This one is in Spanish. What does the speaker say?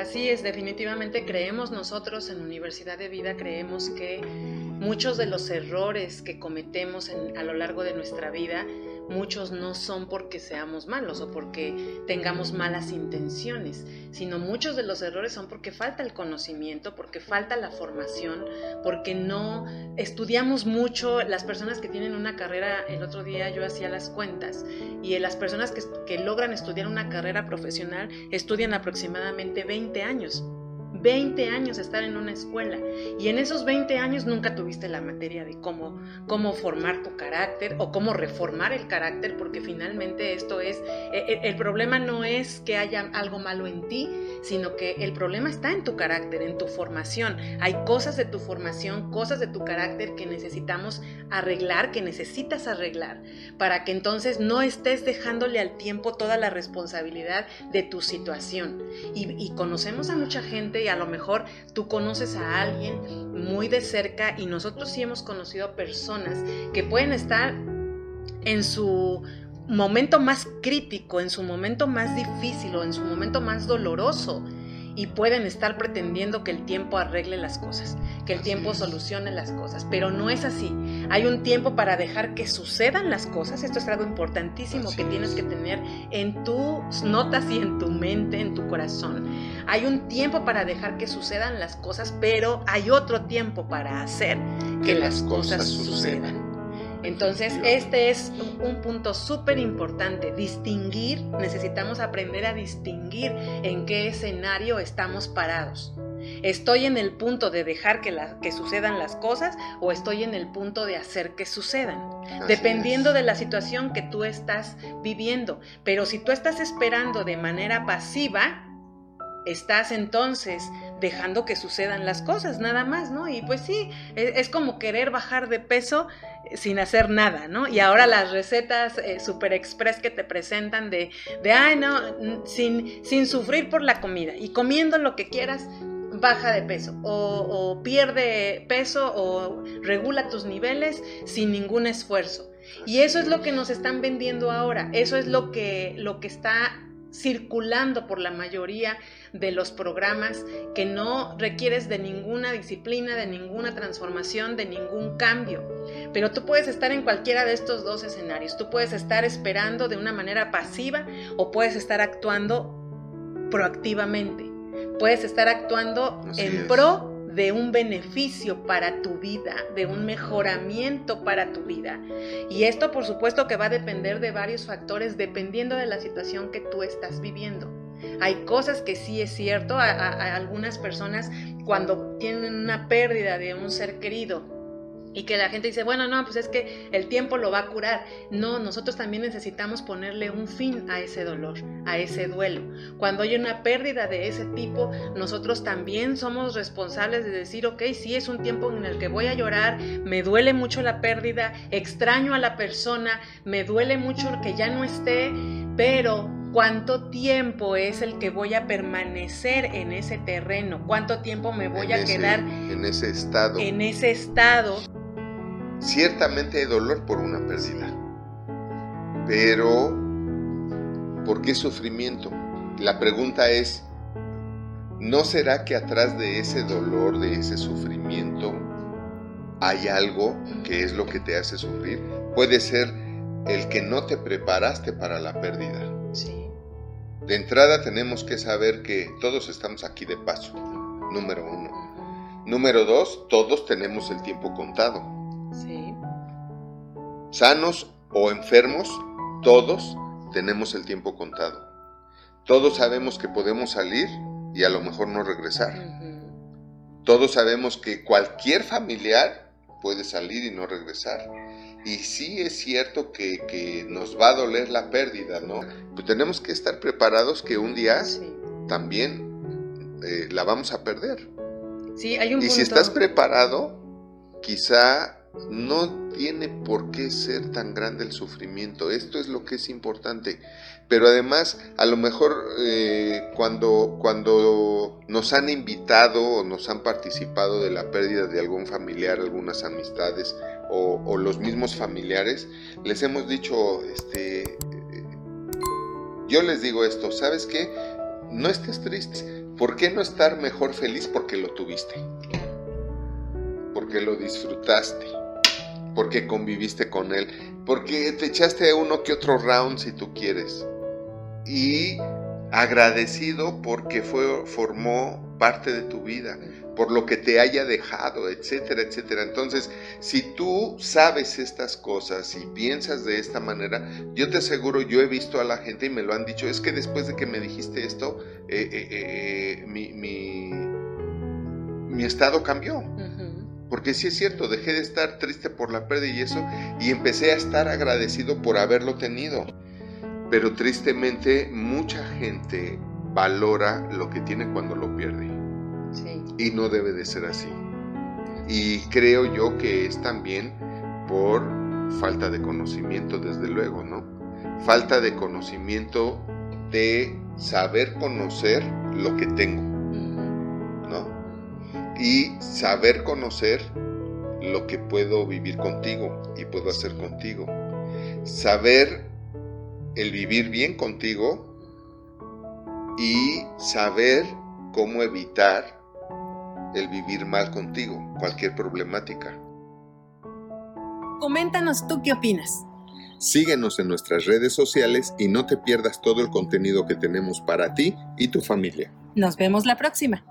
Así es, definitivamente creemos nosotros en Universidad de Vida, creemos que muchos de los errores que cometemos a lo largo de nuestra vida muchos no son porque seamos malos o porque tengamos malas intenciones, sino muchos de los errores son porque falta el conocimiento, porque falta la formación, porque no estudiamos mucho. Las personas que tienen una carrera, el otro día yo hacía las cuentas, y las personas que, que logran estudiar una carrera profesional estudian aproximadamente 20 años. 20 años estar en una escuela. Y en esos 20 años nunca tuviste la materia de cómo, cómo formar tu carácter o cómo reformar el carácter, porque finalmente esto es, e, e, el, problema no es que haya algo malo en ti, sino que el problema está en tu carácter, en tu formación. Hay cosas de tu formación, cosas de tu carácter que necesitamos arreglar, que necesitas arreglar, para que entonces no estés dejándole al tiempo toda la responsabilidad de tu situación. Y, y conocemos a mucha gente a lo mejor tú conoces a alguien muy de cerca y nosotros sí hemos conocido personas que pueden estar en su momento más crítico, en su momento más difícil o en su momento más doloroso y pueden estar pretendiendo que el tiempo arregle las cosas, que el tiempo solucione las cosas, pero no es así. Hay un tiempo para dejar que sucedan las cosas, esto es algo importantísimo que tienes que tener en tus notas y en tu mente, en tu corazón. Hay un tiempo para dejar que sucedan las cosas, pero hay otro tiempo para hacer que, las cosas, sucedan. Entonces, este es un punto súper importante, distinguir, necesitamos aprender a distinguir en qué escenario estamos parados. ¿Estoy en el punto de dejar que, que sucedan las cosas o estoy en el punto de hacer que sucedan? dependiendo de la situación que tú estás viviendo. Pero si tú estás esperando de manera pasiva, estás entonces dejando que sucedan las cosas, nada más, ¿no? Y pues sí, e, es, como querer bajar de peso eh, sin hacer nada, ¿no? Y ahora las recetas eh, super express que te presentan de, de ay, no, sin, sin sufrir por la comida y comiendo lo que quieras, baja de peso o, o pierde peso o regula tus niveles sin ningún esfuerzo. Y eso es lo que nos están vendiendo ahora, eso es lo que, lo que está circulando por la mayoría de los programas que no requieres de ninguna disciplina, de ninguna transformación, de ningún cambio. Pero tú puedes estar en cualquiera de estos dos escenarios. Tú puedes estar esperando de una manera pasiva o puedes estar actuando proactivamente. Puedes estar actuando en pro de un beneficio para tu vida, de un mejoramiento para tu vida. Y esto por supuesto que va a depender de varios factores dependiendo de la situación que tú estás viviendo. Hay cosas que sí es cierto, a, algunas personas cuando tienen una pérdida de un ser querido, y que la gente dice, bueno, no, pues es que el tiempo lo va a curar. No, nosotros también necesitamos ponerle un fin a ese dolor, a ese duelo. Cuando hay una pérdida de ese tipo, nosotros también somos responsables de decir, ok, sí es un tiempo en el que voy a llorar, me duele mucho la pérdida, extraño a la persona, me duele mucho que ya no esté, pero cuánto tiempo es el que voy a permanecer en ese terreno, cuánto tiempo me voy a quedar en ese estado. En ese estado. Ciertamente hay dolor por una pérdida, pero ¿por qué sufrimiento? La pregunta es, ¿no será que atrás de ese dolor, de ese sufrimiento, hay algo que es lo que te hace sufrir? Puede ser el que no te preparaste para la pérdida. Sí. De entrada tenemos que saber que todos estamos aquí de paso, número uno. Número dos, todos tenemos el tiempo contado. Sí. Sanos o enfermos, todos tenemos el tiempo contado. Todos sabemos que podemos salir y a lo mejor no regresar. Todos sabemos que cualquier familiar puede salir y no regresar. Y sí es cierto que, nos va a doler la pérdida, ¿no? Pero tenemos que estar preparados que un día también eh, la vamos a perder. Sí, hay un y si estás preparado, quizá no tiene por qué ser tan grande el sufrimiento. Esto es lo que es importante. Pero además, a lo mejor eh, cuando, cuando nos han invitado o nos han participado de la pérdida de algún familiar, algunas amistades o, los mismos familiares, les hemos dicho, este, yo les digo esto, ¿sabes qué? No estés triste ¿Por qué no estar mejor feliz porque lo tuviste? Porque lo disfrutaste, porque conviviste con él, porque te echaste uno que otro round si tú quieres. Y agradecido porque fue, formó parte de tu vida, por lo que te haya dejado, etcétera, etcétera. Entonces, si tú sabes estas cosas y piensas de esta manera, yo te aseguro, yo he visto a la gente y me lo han dicho, es que después de que me dijiste esto, eh, eh, eh, mi, mi, mi, estado cambió. Porque sí es cierto, dejé de estar triste por la pérdida y eso, y empecé a estar agradecido por haberlo tenido. Pero tristemente mucha gente valora lo que tiene cuando lo pierde. Y no debe de ser así. Y creo yo que es también por falta de conocimiento, desde luego, ¿no? Falta de conocimiento de saber conocer lo que tengo. Y saber conocer lo que puedo vivir contigo y puedo hacer contigo. Saber el vivir bien contigo y saber cómo evitar el vivir mal contigo, cualquier problemática. Coméntanos tú qué opinas. Síguenos en nuestras redes sociales y no te pierdas todo el contenido que tenemos para ti y tu familia. Nos vemos la próxima.